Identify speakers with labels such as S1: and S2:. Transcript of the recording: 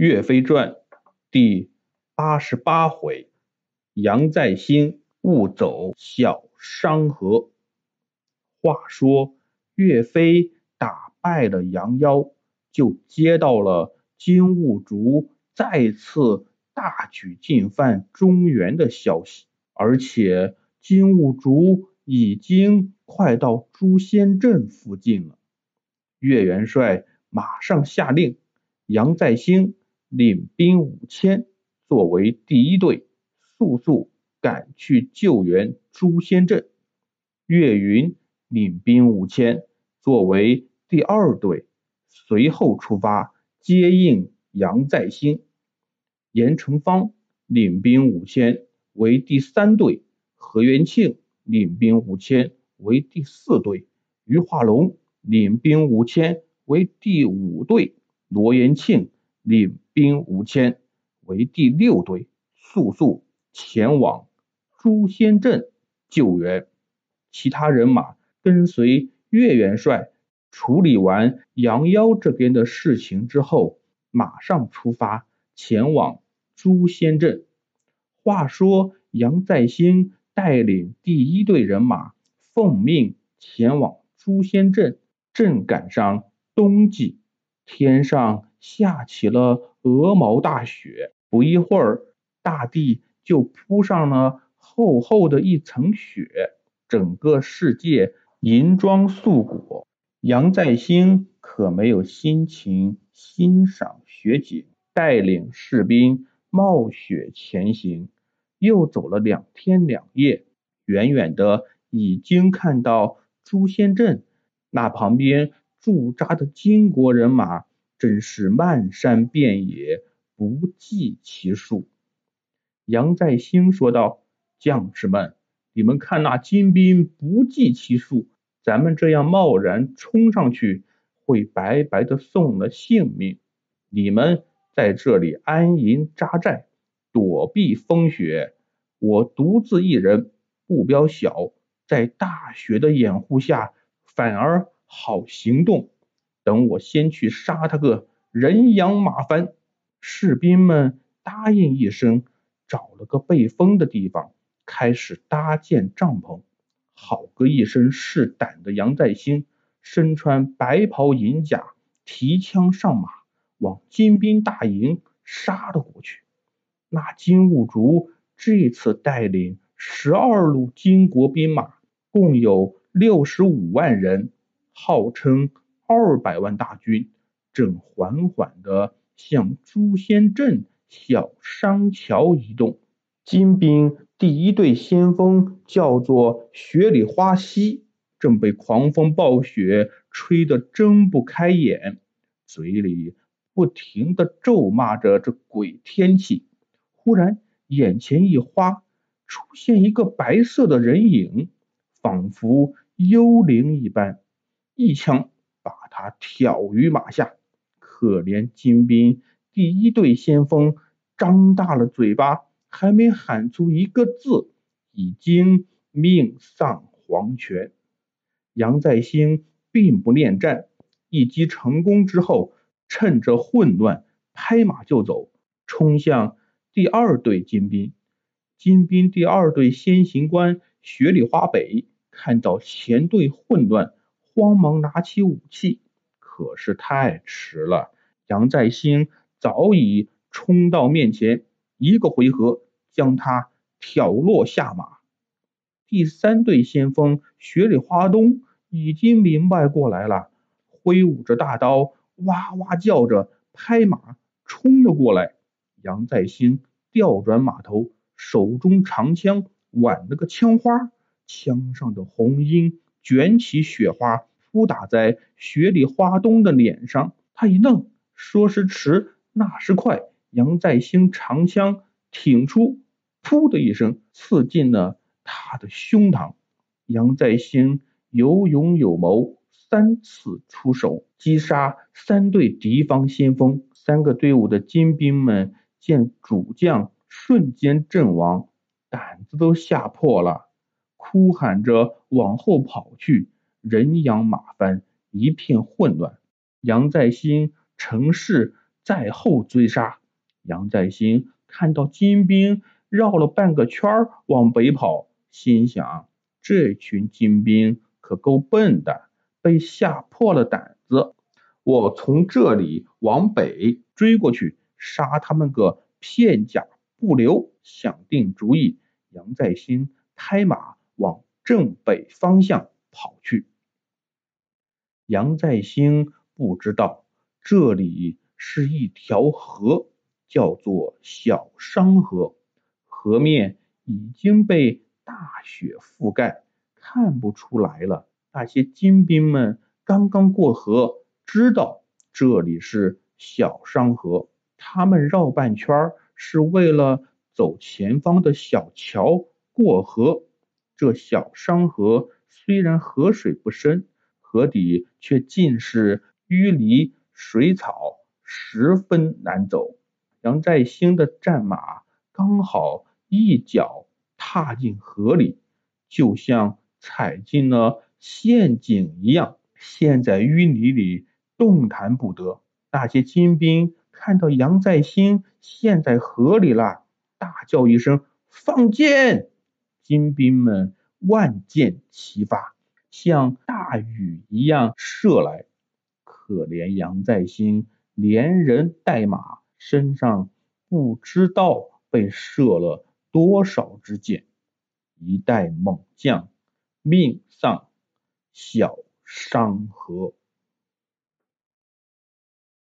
S1: 岳飞传第八十八回，杨再兴误走小商河。话说岳飞打败了杨妖，就接到了金兀术再次大举进犯中原的消息，而且金兀术已经快到朱仙镇附近了。岳元帅马上下令，杨再兴。领兵五千，作为第一队，速速赶去救援朱仙镇。岳云领兵五千，作为第二队，随后出发接应杨再兴。严成方领兵五千，为第三队；何元庆领兵五千，为第四队；于化龙领兵五千，为第五队；罗元庆。领兵五千，为第六队，速速前往朱仙镇救援。其他人马跟随岳元帅处理完杨妖这边的事情之后，马上出发前往朱仙镇。话说杨再兴带领第一队人马奉命前往朱仙镇，正赶上冬季，天上。下起了鹅毛大雪，不一会儿，大地就铺上了厚厚的一层雪，整个世界银装素裹。杨再兴可没有心情欣赏雪景，带领士兵冒雪前行，又走了两天两夜，远远的已经看到朱仙镇，那旁边驻扎的金国人马。真是漫山遍野，不计其数。杨再兴说道：“将士们，你们看那金兵不计其数，咱们这样贸然冲上去，会白白的送了性命。你们在这里安营扎寨，躲避风雪，我独自一人，目标小，在大雪的掩护下，反而好行动。”等我先去杀他个人仰马翻！士兵们答应一声，找了个背风的地方，开始搭建帐篷。好个一身是胆的杨再兴，身穿白袍银甲，提枪上马，往金兵大营杀了过去。那金兀术这次带领十二路金国兵马，共有六十五万人，号称。二百万大军正缓缓地向朱仙镇小商桥移动。金兵第一队先锋叫做雪里花溪，正被狂风暴雪吹得睁不开眼，嘴里不停地咒骂着这鬼天气。忽然眼前一花，出现一个白色的人影，仿佛幽灵一般，一枪。把他挑于马下，可怜金兵第一队先锋张大了嘴巴，还没喊出一个字，已经命丧黄泉。杨再兴并不恋战，一击成功之后，趁着混乱，拍马就走，冲向第二队金兵。金兵第二队先行官雪里花北看到前队混乱。慌忙拿起武器，可是太迟了。杨再兴早已冲到面前，一个回合将他挑落下马。第三队先锋雪里花东已经明白过来了，挥舞着大刀，哇哇叫着，拍马冲了过来。杨再兴调转马头，手中长枪挽了个枪花，枪上的红缨。卷起雪花扑打在雪里花东的脸上，他一愣，说时迟，那时快，杨再兴长枪挺出，噗的一声刺进了他的胸膛。杨再兴有勇有谋，三次出手击杀三队敌方先锋，三个队伍的精兵们见主将瞬间阵亡，胆子都吓破了。哭喊着往后跑去，人仰马翻，一片混乱。杨再兴乘势在后追杀。杨再兴看到金兵绕了半个圈往北跑，心想：这群金兵可够笨的，被吓破了胆子。我从这里往北追过去，杀他们个片甲不留。想定主意，杨再兴拍马往正北方向跑去。杨再兴不知道这里是一条河，叫做小商河，河面已经被大雪覆盖，看不出来了。那些金兵们刚刚过河，知道这里是小商河，他们绕半圈是为了走前方的小桥过河。这小商河虽然河水不深。河底却尽是淤泥水草，十分难走。杨再兴的战马刚好一脚踏进河里，就像踩进了陷阱一样，陷在淤泥里动弹不得。那些金兵看到杨再兴陷在河里了，大叫一声：“放箭！”金兵们万箭齐发。像大雨一样射来，可怜杨再兴连人带马，身上不知道被射了多少支箭，一代猛将命丧小商河。